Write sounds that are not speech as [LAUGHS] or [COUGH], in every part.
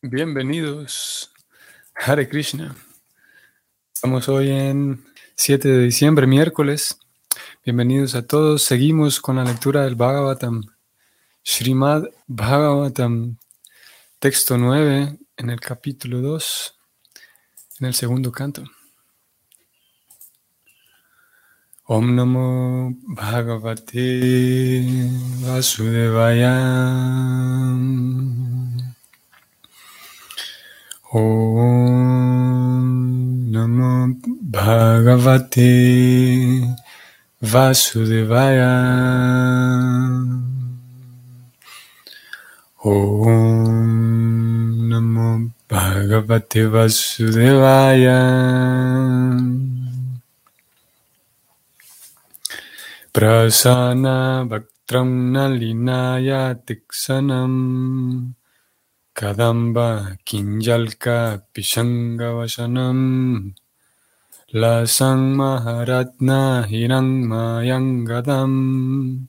Bienvenidos, Hare Krishna. Estamos hoy en 7 de diciembre, miércoles. Bienvenidos a todos. Seguimos con la lectura del Bhagavatam. Srimad Bhagavatam, texto 9, en el capítulo 2, en el segundo canto. Om Namo Bhagavate Vasudevaya. Om Namo Bhagavate Vasudevaya. Om Namo Bhagavate Vasudevaya. Prasana Bhaktram Nalinaya Tiksanam. Kadamba Kinjalka Pishangavasanam Lasang Maharatna Hirang Mayangadam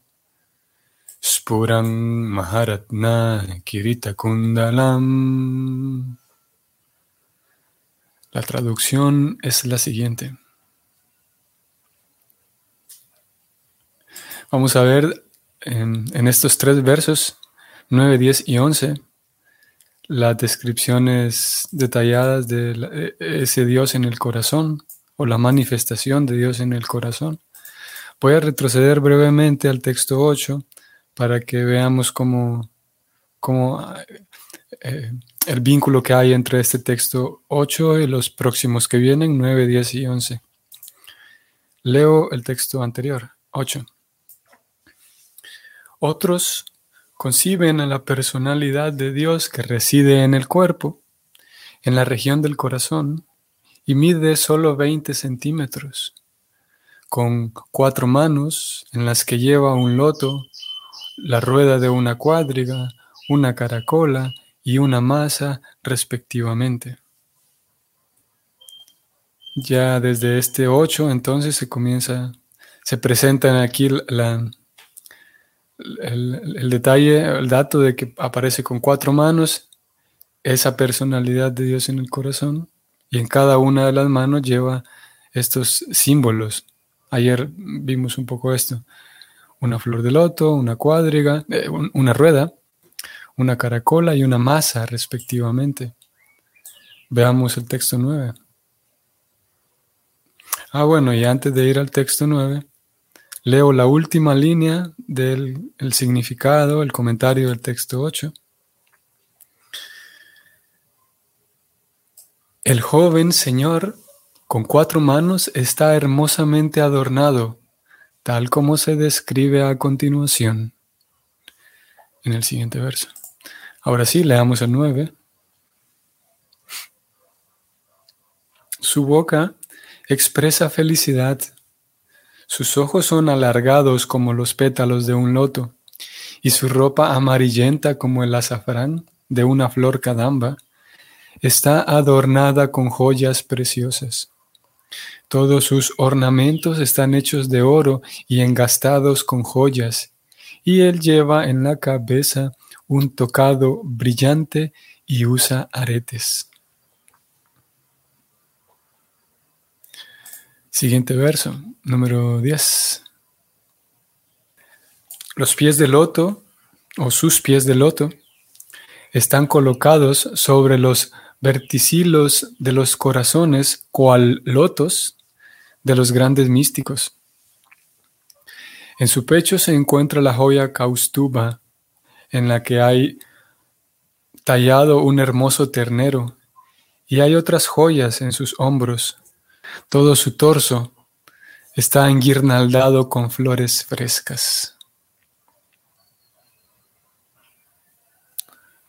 Spurang Maharatna Kirita Kundalam La traducción es la siguiente. Vamos a ver en, en estos tres versos, 9, 10 y 11, las descripciones detalladas de e, ese Dios en el corazón o la manifestación de Dios en el corazón. Voy a retroceder brevemente al texto 8 para que veamos cómo, eh, el vínculo que hay entre este texto 8 y los próximos que vienen, 9, 10 y 11. Leo el texto anterior, 8. Otros conciben a la personalidad de Dios que reside en el cuerpo, en la región del corazón, y mide solo 20 centímetros, con cuatro manos en las que lleva un loto, la rueda de una cuadriga, una caracola y una masa respectivamente. Ya desde este 8 entonces se comienza, se presentan aquí la, el, detalle, el dato de que aparece con cuatro manos, esa personalidad de Dios en el corazón, y en cada una de las manos lleva estos símbolos. Ayer vimos un poco esto. Una flor de loto, una cuadriga, eh, una rueda, una caracola y una masa respectivamente. Veamos el texto 9. Ah, bueno, y antes de ir al texto 9, Leo la última línea del significado, el comentario del texto 8. El joven Señor con cuatro manos está hermosamente adornado, tal como se describe a continuación en el siguiente verso. Ahora sí, leamos el 9. Su boca expresa felicidad sus ojos son alargados como los pétalos de un loto, y su ropa amarillenta como el azafrán de una flor cadamba está adornada con joyas preciosas. Todos sus ornamentos están hechos de oro y engastados con joyas, y él lleva en la cabeza un tocado brillante y usa aretes. Siguiente verso, número 10. Los pies de loto, o sus pies de loto, están colocados sobre los verticilos de los corazones, cual lotos de los grandes místicos. En su pecho se encuentra la joya Kaustuba, en la que hay tallado un hermoso ternero, y hay otras joyas en sus hombros todo su torso está enguirnaldado con flores frescas.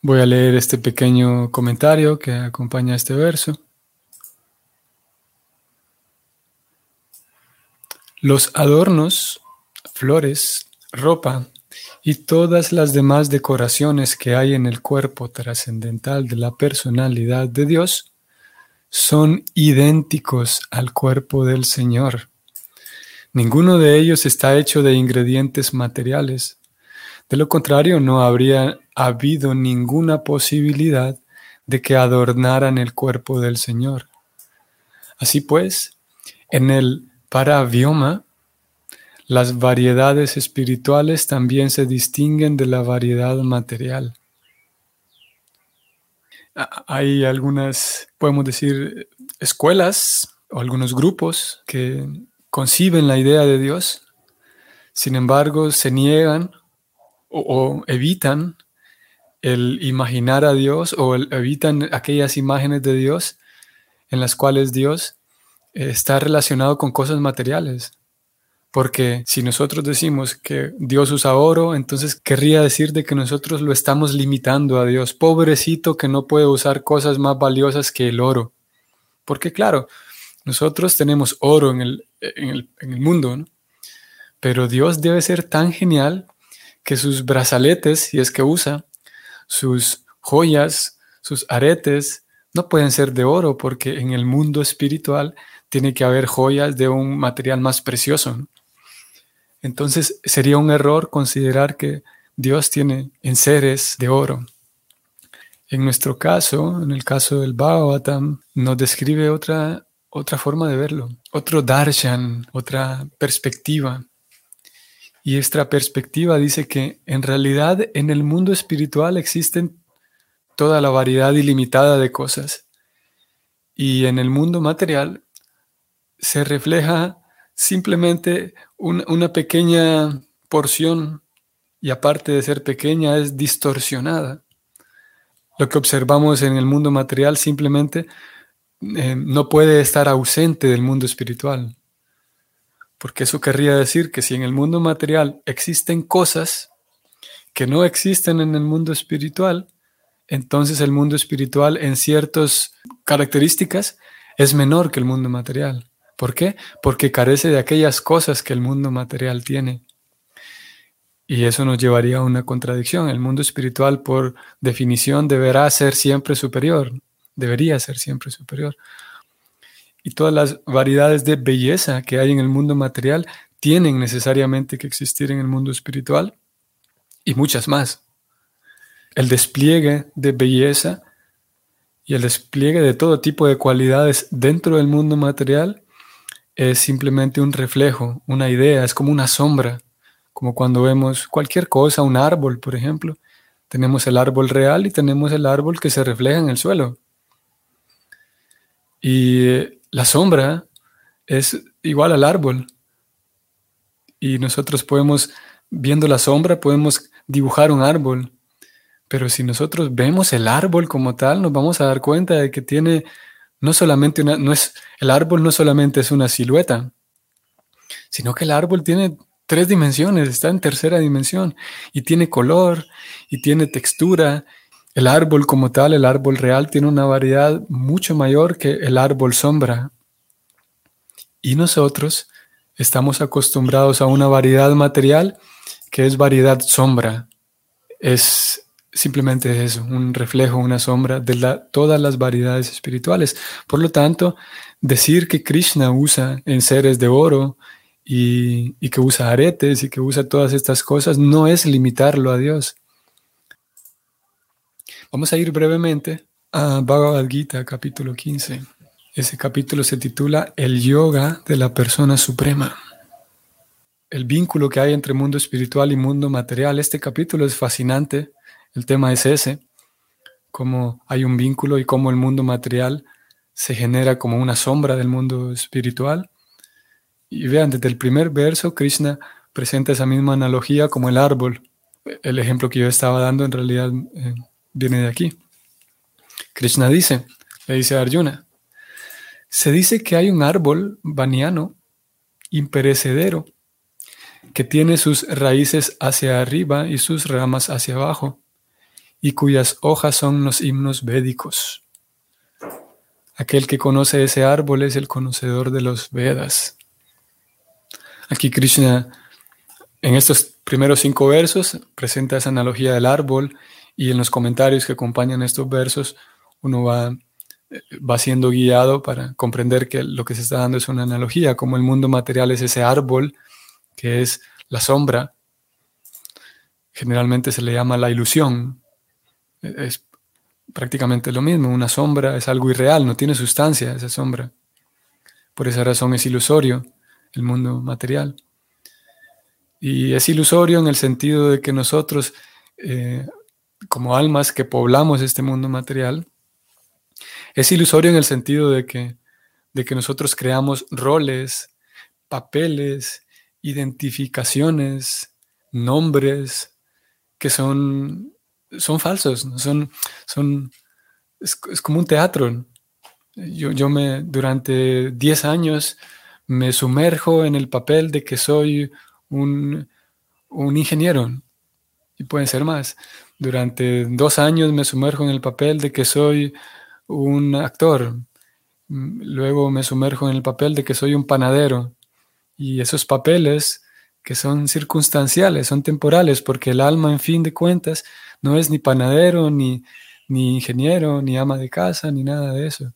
Voy a leer este pequeño comentario que acompaña este verso. Los adornos, flores, ropa y todas las demás decoraciones que hay en el cuerpo trascendental de la personalidad de Dios son idénticos al cuerpo del Señor. Ninguno de ellos está hecho de ingredientes materiales. De lo contrario, no habría habido ninguna posibilidad de que adornaran el cuerpo del Señor. Así pues, en el parabioma, las variedades espirituales también se distinguen de la variedad material. Hay algunas, podemos decir, escuelas o algunos grupos que conciben la idea de Dios, sin embargo se niegan o, evitan el imaginar a Dios o evitan aquellas imágenes de Dios en las cuales Dios eh, está relacionado con cosas materiales. Porque si nosotros decimos que Dios usa oro, entonces querría decir de que nosotros lo estamos limitando a Dios. Pobrecito que no puede usar cosas más valiosas que el oro. Porque claro, nosotros tenemos oro en el, en el, mundo, ¿no? pero Dios debe ser tan genial que sus brazaletes, si es que usa, sus joyas, sus aretes, no pueden ser de oro porque en el mundo espiritual tiene que haber joyas de un material más precioso. Entonces sería un error considerar que Dios tiene enseres de oro. En nuestro caso, en el caso del Bhagavatam, nos describe otra, otra forma de verlo, otro darshan, otra perspectiva. Y esta perspectiva dice que en realidad en el mundo espiritual existen toda la variedad ilimitada de cosas. Y en el mundo material se refleja simplemente una pequeña porción y aparte de ser pequeña es distorsionada. Lo que observamos en el mundo material simplemente eh, no puede estar ausente del mundo espiritual. Porque eso querría decir que si en el mundo material existen cosas que no existen en el mundo espiritual, entonces el mundo espiritual en ciertas características es menor que el mundo material. ¿Por qué? Porque carece de aquellas cosas que el mundo material tiene. Y eso nos llevaría a una contradicción. El mundo espiritual, por definición, deberá ser siempre superior. Debería ser siempre superior y todas las variedades de belleza que hay en el mundo material tienen necesariamente que existir en el mundo espiritual y muchas más. El despliegue de belleza y el despliegue de todo tipo de cualidades dentro del mundo material es simplemente un reflejo, una idea, es como una sombra, como cuando vemos cualquier cosa, un árbol, por ejemplo. Tenemos el árbol real y tenemos el árbol que se refleja en el suelo. Y la sombra es igual al árbol. Y nosotros podemos, viendo la sombra, podemos dibujar un árbol. Pero si nosotros vemos el árbol como tal, nos vamos a dar cuenta de que tiene no solamente una, no es, el árbol no solamente es una silueta, sino que el árbol tiene tres dimensiones, está en tercera dimensión y tiene color y tiene textura el árbol como tal, el árbol real, tiene una variedad mucho mayor que el árbol sombra. Y nosotros estamos acostumbrados a una variedad material que es variedad sombra. Es simplemente eso, un reflejo, una sombra de todas las variedades espirituales. Por lo tanto, decir que Krishna usa en seres de oro y, y que usa aretes y que usa todas estas cosas no es limitarlo a Dios. Vamos a ir brevemente a Bhagavad Gita, capítulo 15. Ese capítulo se titula El yoga de la persona suprema. El vínculo que hay entre mundo espiritual y mundo material. Este capítulo es fascinante. El tema es ese, cómo hay un vínculo y cómo el mundo material se genera como una sombra del mundo espiritual. Y vean, desde el primer verso, Krishna presenta esa misma analogía como el árbol. El ejemplo que yo estaba dando en realidad eh, viene de aquí. Krishna dice, le dice a Arjuna, se dice que hay un árbol baniano imperecedero que tiene sus raíces hacia arriba y sus ramas hacia abajo, y cuyas hojas son los himnos védicos. Aquel que conoce ese árbol es el conocedor de los Vedas. Aquí Krishna, en estos primeros cinco versos, presenta esa analogía del árbol y en los comentarios que acompañan estos versos, uno va, eh, va siendo guiado para comprender que lo que se está dando es una analogía, como el mundo material es ese árbol que es la sombra. Generalmente se le llama la ilusión. Es prácticamente lo mismo. Una sombra es algo irreal, no tiene sustancia esa sombra. Por esa razón es ilusorio el mundo material. Y es ilusorio en el sentido de que nosotros, eh, como almas que poblamos este mundo material, es ilusorio en el sentido de que, de que nosotros creamos roles, papeles, identificaciones, nombres que son, son falsos, son, son, es, como un teatro. Yo, yo me, durante 10 años me sumerjo en el papel de que soy un, un ingeniero, y pueden ser más. Durante dos años me sumerjo en el papel de que soy un actor. Luego me sumerjo en el papel de que soy un panadero. Y esos papeles que son circunstanciales, son temporales, porque el alma, en fin de cuentas, no es ni panadero, ni, ni ingeniero, ni ama de casa, ni nada de eso.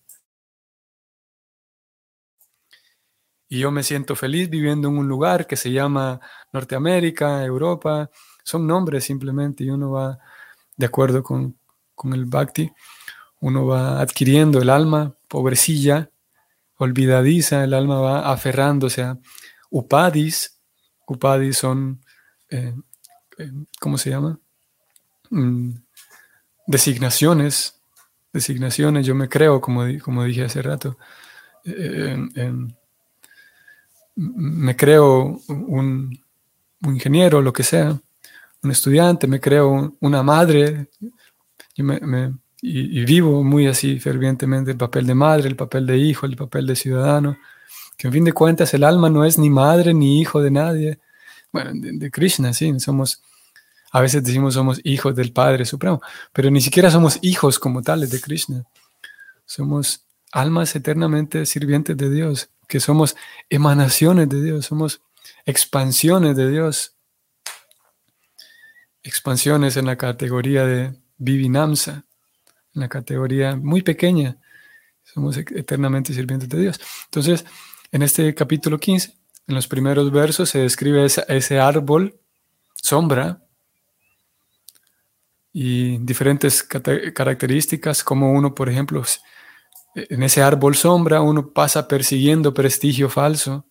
Y yo me siento feliz viviendo en un lugar que se llama Norteamérica, Europa. Son nombres simplemente y uno va de acuerdo con, con el bhakti uno va adquiriendo el alma, pobrecilla, olvidadiza, el alma va aferrándose a upadis. Upadis son, eh, eh, ¿cómo se llama? Mm, designaciones, designaciones, yo me creo, como, como dije hace rato, eh, me creo un, ingeniero, lo que sea, un estudiante, me creo una madre, yo me, y, vivo muy así fervientemente el papel de madre, el papel de hijo, el papel de ciudadano, que en fin de cuentas el alma no es ni madre ni hijo de nadie. Bueno, de, Krishna, sí, somos, a veces decimos somos hijos del Padre Supremo, pero ni siquiera somos hijos como tales de Krishna. Somos almas eternamente sirvientes de Dios, que somos emanaciones de Dios, somos expansiones de Dios. Expansiones en la categoría de Vivinamsa, la categoría muy pequeña. Somos eternamente sirvientes de Dios. Entonces, en este capítulo 15, en los primeros versos, se describe ese, árbol, sombra, y diferentes características, como uno, por ejemplo, en ese árbol sombra, uno pasa persiguiendo prestigio falso.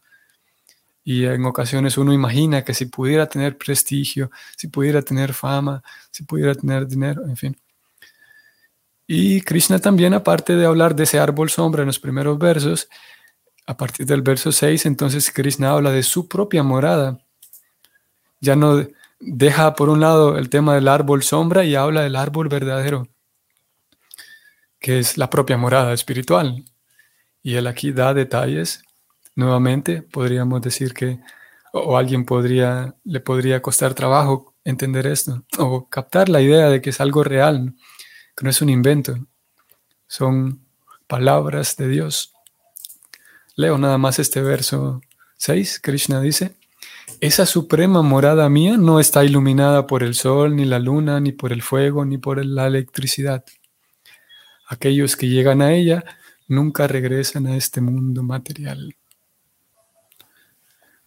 Y en ocasiones uno imagina que si pudiera tener prestigio, si pudiera tener fama, si pudiera tener dinero, en fin, y Krishna también, aparte de hablar de ese árbol sombra en los primeros versos, a partir del verso 6, entonces Krishna habla de su propia morada. Ya no deja por un lado el tema del árbol sombra y habla del árbol verdadero, que es la propia morada espiritual. Y él aquí da detalles. Nuevamente, podríamos decir que, o alguien podría, le podría costar trabajo entender esto, o captar la idea de que es algo real que no es un invento, son palabras de Dios. Leo nada más este verso 6, Krishna dice, esa suprema morada mía no está iluminada por el sol, ni la luna, ni por el fuego, ni por la electricidad. Aquellos que llegan a ella nunca regresan a este mundo material.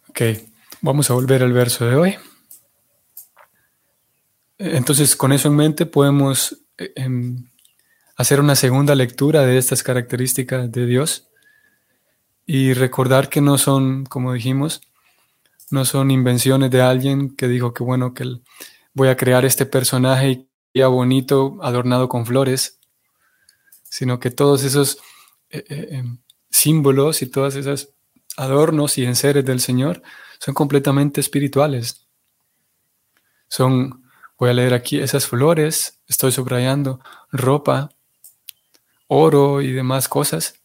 Ok, vamos a volver al verso de hoy. Entonces, con eso en mente podemos hacer una segunda lectura de estas características de Dios y recordar que no son, como dijimos, no son invenciones de alguien que dijo que bueno, que voy a crear este personaje ya bonito, adornado con flores, sino que todos esos eh, eh, em, símbolos y todos esos adornos y enseres del Señor son completamente espirituales. Son Voy a leer aquí esas flores, estoy subrayando ropa, oro y demás cosas.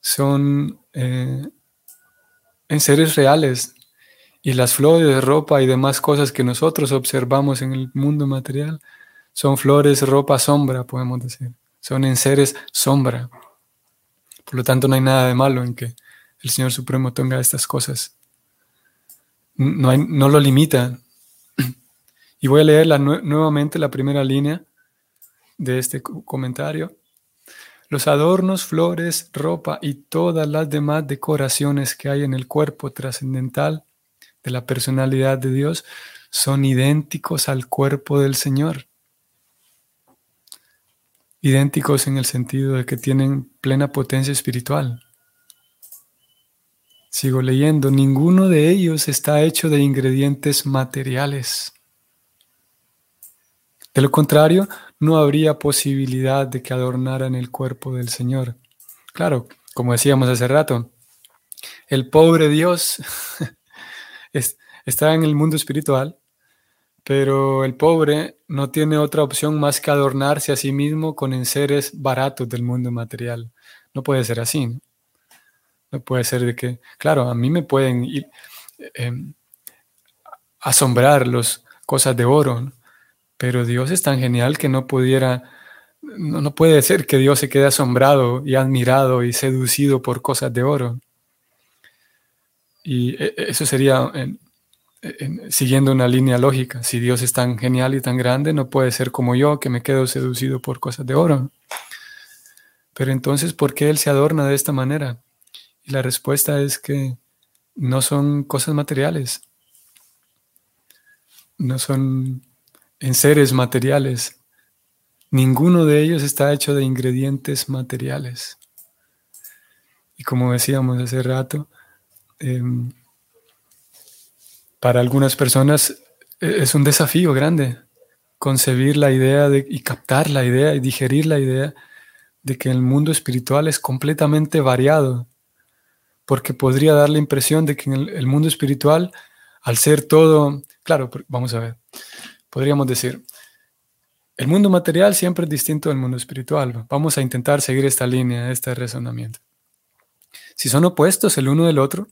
Son eh, en seres reales. Y las flores, ropa y demás cosas que nosotros observamos en el mundo material son flores, ropa, sombra, podemos decir. Son en seres sombra. Por lo tanto, no hay nada de malo en que el Señor Supremo tenga estas cosas. No, no lo limita, [CLEARS THROAT] y voy a leer nuevamente la primera línea de este comentario. Los adornos, flores, ropa y todas las demás decoraciones que hay en el cuerpo trascendental de la personalidad de Dios son idénticos al cuerpo del Señor. idénticos en el sentido de que tienen plena potencia espiritual. Sigo leyendo, ninguno de ellos está hecho de ingredientes materiales. De lo contrario, no habría posibilidad de que adornaran el cuerpo del Señor. Claro, como decíamos hace rato, el pobre Dios [LAUGHS] está en el mundo espiritual, pero el pobre no tiene otra opción más que adornarse a sí mismo con enseres baratos del mundo material. No puede ser así. No, puede ser de que, claro, a mí me pueden em, asombrar las cosas de oro, pero Dios es tan genial que no pudiera, no, puede ser que Dios se quede asombrado y admirado y seducido por cosas de oro. Y e, e, eso sería siguiendo una línea lógica. Si Dios es tan genial y tan grande, no puede ser como yo que me quedo seducido por cosas de oro. Pero entonces, ¿por qué Él se adorna de esta manera? Y la respuesta es que no son cosas materiales, no son en seres materiales. Ninguno de ellos está hecho de ingredientes materiales. Y como decíamos hace rato, em, para algunas personas e, es un desafío grande concebir la idea de, y captar la idea y digerir la idea de que el mundo espiritual es completamente variado, porque podría dar la impresión de que en el mundo espiritual, al ser todo, claro, vamos a ver, podríamos decir, el mundo material siempre es distinto del mundo espiritual. Vamos a intentar seguir esta línea, este razonamiento. Si son opuestos el uno del otro,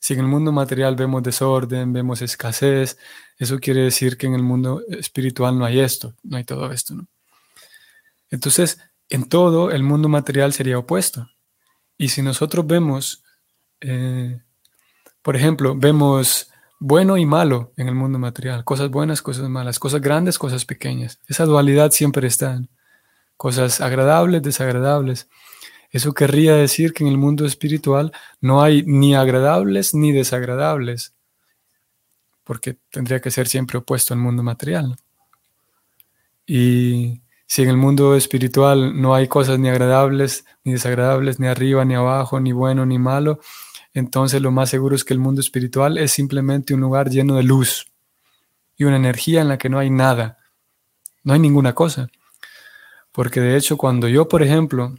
si en el mundo material vemos desorden, vemos escasez, eso quiere decir que en el mundo espiritual no hay esto, no hay todo esto. ¿no? Entonces, en todo el mundo material sería opuesto. Y si nosotros vemos, eh, por ejemplo, vemos bueno y malo en el mundo material, cosas buenas, cosas malas, cosas grandes, cosas pequeñas. Esa dualidad siempre está. Cosas agradables, desagradables. Eso querría decir que en el mundo espiritual no hay ni agradables ni desagradables, porque tendría que ser siempre opuesto al mundo material. Y si en el mundo espiritual no hay cosas ni agradables ni desagradables, ni arriba ni abajo, ni bueno ni malo, entonces lo más seguro es que el mundo espiritual es simplemente un lugar lleno de luz y una energía en la que no hay nada, no hay ninguna cosa. Porque de hecho cuando yo, por ejemplo,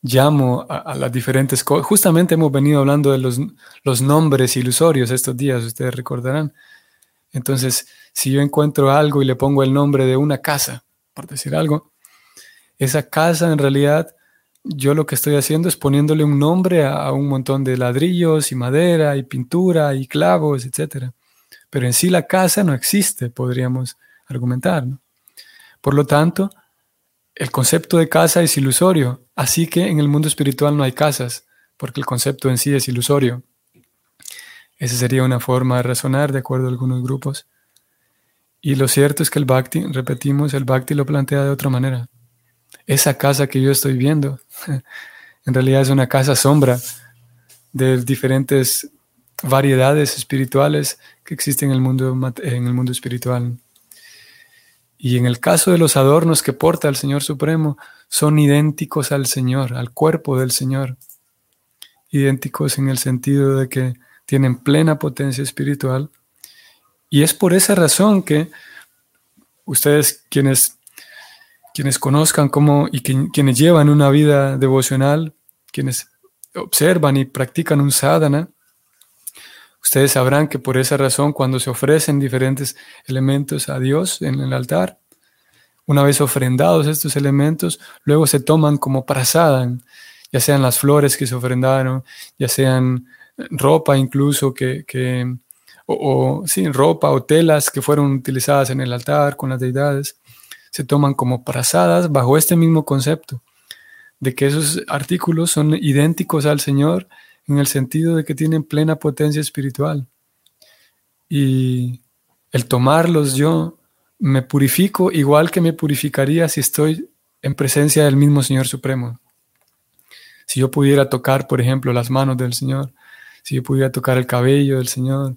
llamo a, las diferentes cosas, justamente hemos venido hablando de los, los nombres ilusorios estos días, ustedes recordarán. Entonces, si yo encuentro algo y le pongo el nombre de una casa, por decir algo, esa casa en realidad yo lo que estoy haciendo es poniéndole un nombre a, un montón de ladrillos y madera y pintura y clavos, etc. Pero en sí la casa no existe, podríamos argumentar. Por lo tanto, el concepto de casa es ilusorio, así que en el mundo espiritual no hay casas, porque el concepto en sí es ilusorio. Esa sería una forma de razonar de acuerdo a algunos grupos. Y lo cierto es que el Bhakti, repetimos, el Bhakti lo plantea de otra manera esa casa que yo estoy viendo, [LAUGHS] en realidad es una casa sombra de diferentes variedades espirituales que existen en el mundo, en el mundo espiritual. Y en el caso de los adornos que porta el Señor Supremo, son idénticos al Señor, al cuerpo del Señor. Idénticos en el sentido de que tienen plena potencia espiritual. Y es por esa razón que ustedes quienes quienes conozcan cómo y quienes llevan una vida devocional, quienes observan y practican un sadhana, ustedes sabrán que por esa razón cuando se ofrecen diferentes elementos a Dios en el altar, una vez ofrendados estos elementos, luego se toman como prasadan, ya sean las flores que se ofrendaron, ya sean ropa incluso que, o, o ropa o telas que fueron utilizadas en el altar con las deidades se toman como prasadas bajo este mismo concepto, de que esos artículos son idénticos al Señor en el sentido de que tienen plena potencia espiritual. Y el tomarlos yo me purifico igual que me purificaría si estoy en presencia del mismo Señor Supremo. Si yo pudiera tocar, por ejemplo, las manos del Señor, si yo pudiera tocar el cabello del Señor,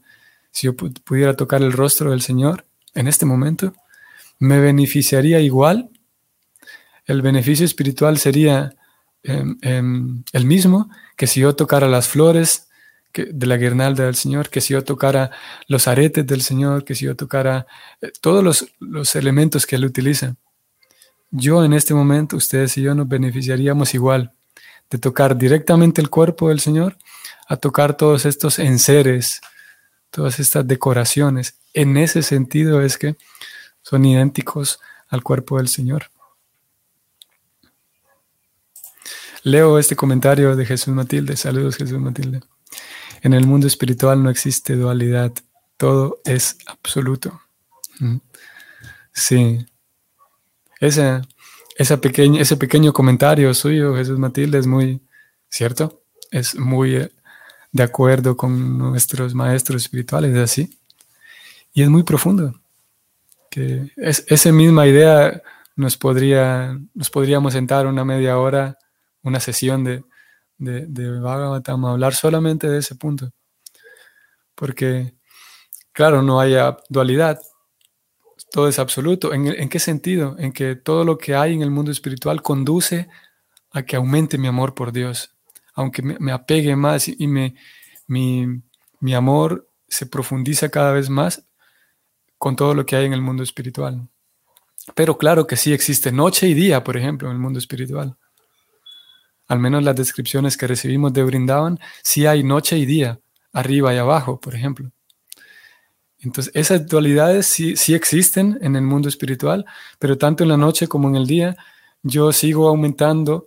si yo pudiera tocar el rostro del Señor en este momento, me beneficiaría igual el beneficio espiritual sería em, em, el mismo que si yo tocara las flores de la guirnalda del Señor, que si yo tocara los aretes del Señor, que si yo tocara eh, todos los, los elementos que Él utiliza. Yo en este momento, ustedes y yo nos beneficiaríamos igual de tocar directamente el cuerpo del Señor a tocar todos estos enseres, todas estas decoraciones. En ese sentido es que son idénticos al cuerpo del Señor. Leo este comentario de Jesús Matilde. Saludos Jesús Matilde. En el mundo espiritual no existe dualidad, todo es absoluto. Mm. Sí. Ese, pequeño comentario suyo, Jesús Matilde, es muy cierto, es muy eh, de acuerdo con nuestros maestros espirituales, es así. Y es muy profundo. Es, esa misma idea nos, podría, nos podríamos sentar una media hora una sesión de, de, de Bhagavatam, hablar solamente de ese punto. Porque, claro, no haya dualidad, todo es absoluto. ¿En, qué sentido? En que todo lo que hay en el mundo espiritual conduce a que aumente mi amor por Dios, aunque me, apegue más y me, mi, mi amor se profundiza cada vez más con todo lo que hay en el mundo espiritual. Pero claro que sí existe noche y día, por ejemplo, en el mundo espiritual al menos las descripciones que recibimos de Brindavan, sí hay noche y día, arriba y abajo, por ejemplo. Entonces, esas dualidades sí, sí existen en el mundo espiritual, pero tanto en la noche como en el día, yo sigo aumentando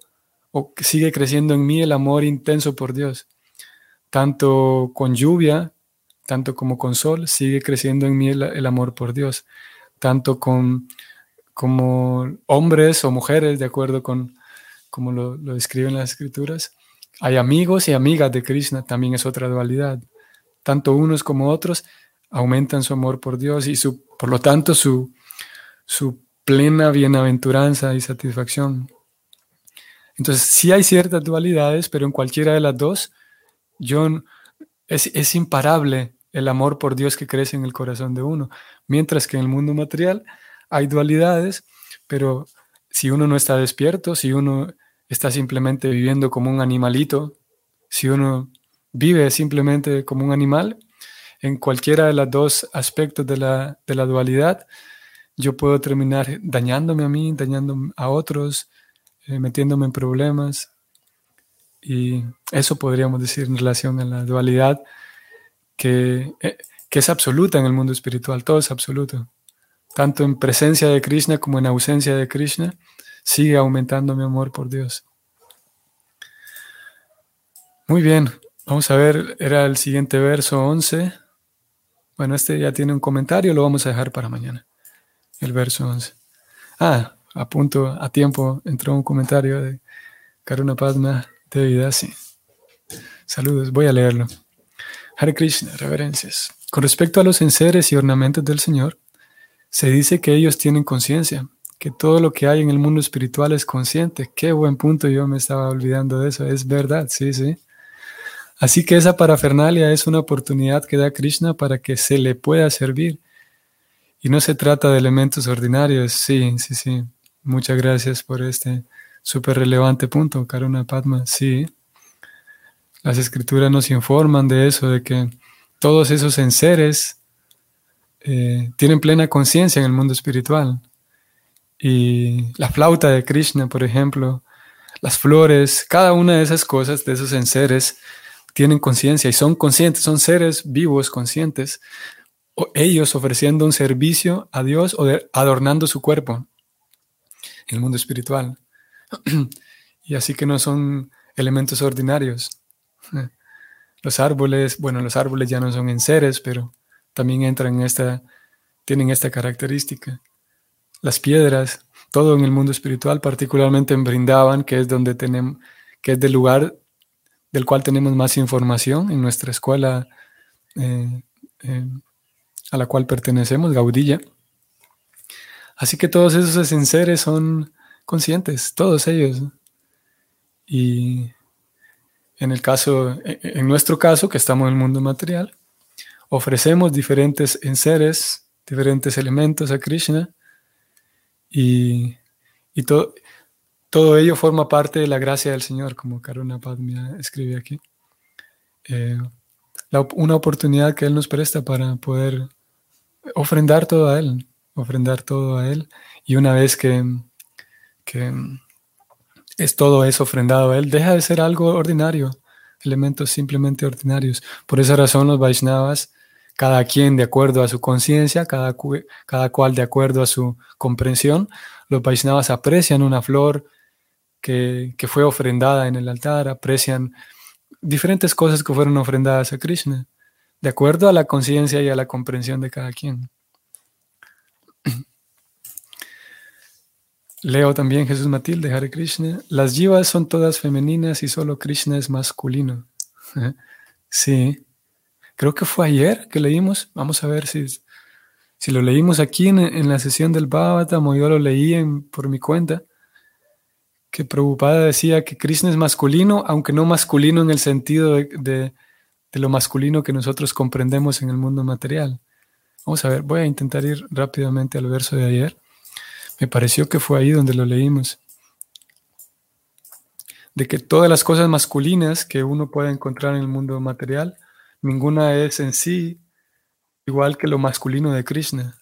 o sigue creciendo en mí el amor intenso por Dios. Tanto con lluvia, tanto como con sol, sigue creciendo en mí el, amor por Dios. Tanto con como hombres o mujeres, de acuerdo con, como lo, describen las escrituras. Hay amigos y amigas de Krishna, también es otra dualidad. Tanto unos como otros aumentan su amor por Dios y su, por lo tanto su, su plena bienaventuranza y satisfacción. Entonces, sí hay ciertas dualidades, pero en cualquiera de las dos, yo, es, es imparable el amor por Dios que crece en el corazón de uno. Mientras que en el mundo material hay dualidades, pero si uno no está despierto, si uno está simplemente viviendo como un animalito, si uno vive simplemente como un animal, en cualquiera de los dos aspectos de la, dualidad, yo puedo terminar dañándome a mí, dañando a otros, eh, metiéndome en problemas. Y eso podríamos decir en relación a la dualidad que, eh, que es absoluta en el mundo espiritual, todo es absoluto tanto en presencia de Krishna como en ausencia de Krishna, sigue aumentando mi amor por Dios. Muy bien, vamos a ver, era el siguiente verso 11. Bueno, este ya tiene un comentario, lo vamos a dejar para mañana. El verso 11. Ah, a punto, a tiempo, entró un comentario de Karuna Padma de Vidasi. Saludos, voy a leerlo. Hare Krishna, reverencias. Con respecto a los enseres y ornamentos del Señor, se dice que ellos tienen conciencia, que todo lo que hay en el mundo espiritual es consciente. Qué buen punto, yo me estaba olvidando de eso. Es verdad, sí, sí. Así que esa parafernalia es una oportunidad que da Krishna para que se le pueda servir. Y no se trata de elementos ordinarios. Sí, sí, sí. Muchas gracias por este súper relevante punto, Karuna Padma. Sí. Las escrituras nos informan de eso, de que todos esos enseres eh, tienen plena conciencia en el mundo espiritual. Y la flauta de Krishna, por ejemplo, las flores, cada una de esas cosas, de esos enseres, tienen conciencia y son conscientes, son seres vivos, conscientes, o ellos ofreciendo un servicio a Dios o adornando su cuerpo en el mundo espiritual. [CLEARS THROAT] y así que no son elementos ordinarios. Los árboles, bueno, los árboles ya no son enseres, pero también entran en esta, tienen esta característica. Las piedras, todo en el mundo espiritual, particularmente en Brindavan, que es donde tenemos, que es del lugar del cual tenemos más información en nuestra escuela eh, eh, a la cual pertenecemos, Gaudilla. Así que todos esos enseres son conscientes, todos ellos. Y en el caso, en nuestro caso, que estamos en el mundo material, ofrecemos diferentes enseres, diferentes elementos a Krishna y, todo ello forma parte de la gracia del Señor, como Karuna Padmia escribe aquí. Eh, una oportunidad que Él nos presta para poder ofrendar todo a Él, ofrendar todo a Él. Y una vez que, que es todo eso ofrendado a Él, deja de ser algo ordinario, elementos simplemente ordinarios. Por esa razón los Vaishnavas, cada quien de acuerdo a su conciencia, cada, cada cual de acuerdo a su comprensión, los Vaishnavas aprecian una flor que, que fue ofrendada en el altar, aprecian diferentes cosas que fueron ofrendadas a Krishna, de acuerdo a la conciencia y a la comprensión de cada quien. Leo también Jesús Matilde, Hare Krishna. Las jivas son todas femeninas y solo Krishna es masculino. [LAUGHS] Sí, creo que fue ayer que leímos. Vamos a ver si, si lo leímos aquí en, la sesión del Bhagavatam o yo lo leí por mi cuenta que Prabhupada decía que Krishna es masculino, aunque no masculino en el sentido de, lo masculino que nosotros comprendemos en el mundo material. Vamos a ver, voy a intentar ir rápidamente al verso de ayer. Me pareció que fue ahí donde lo leímos. De que todas las cosas masculinas que uno puede encontrar en el mundo material, ninguna es en sí igual que lo masculino de Krishna.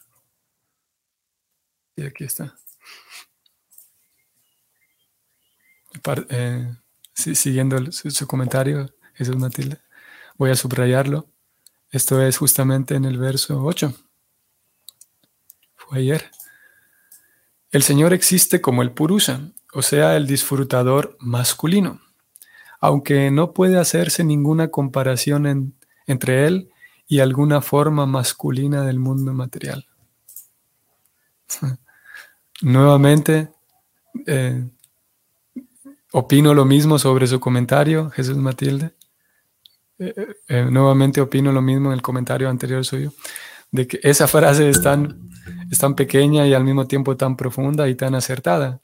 Y aquí está. Eh, siguiendo su, comentario, Jesús Matilde, voy a subrayarlo. Esto es justamente en el verso 8. Fue ayer. El Señor existe como el Purusa, o sea, el disfrutador masculino, aunque no puede hacerse ninguna comparación entre él y alguna forma masculina del mundo material. [LAUGHS] Nuevamente, eh, opino lo mismo sobre su comentario, Jesús Matilde. Eh, eh, nuevamente opino lo mismo en el comentario anterior suyo, de que esa frase es tan, es tan pequeña y al mismo tiempo tan profunda y tan acertada.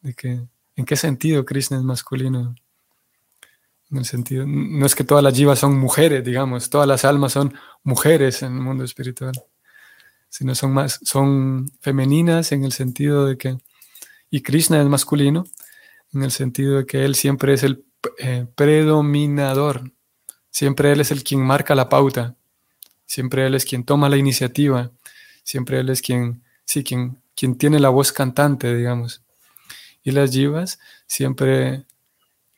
De que, ¿En qué sentido Krishna es masculino? En el sentido, no es que todas las jivas son mujeres, digamos, todas las almas son mujeres en el mundo espiritual, sino son más, son femeninas en el sentido de que, y Krishna es masculino, en el sentido de que Él siempre es el eh, predominador, siempre Él es el quien marca la pauta, siempre Él es quien toma la iniciativa, siempre Él es quien, sí, quien, quien tiene la voz cantante, digamos. Y las yivas siempre,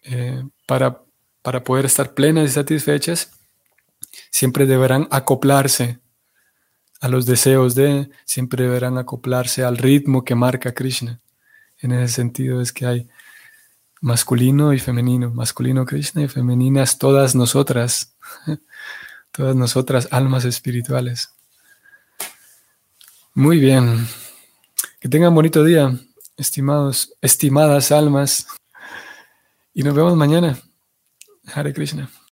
eh, para, para poder estar plenas y satisfechas, siempre deberán acoplarse a los deseos de, siempre deberán acoplarse al ritmo que marca Krishna. En ese sentido es que hay masculino y femenino, masculino Krishna y femeninas todas nosotras, [LAUGHS] todas nosotras almas espirituales. Muy bien. Que tengan bonito día, estimados, estimadas almas. Y nos vemos mañana. Hare Krishna.